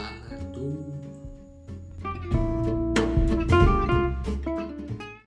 fala do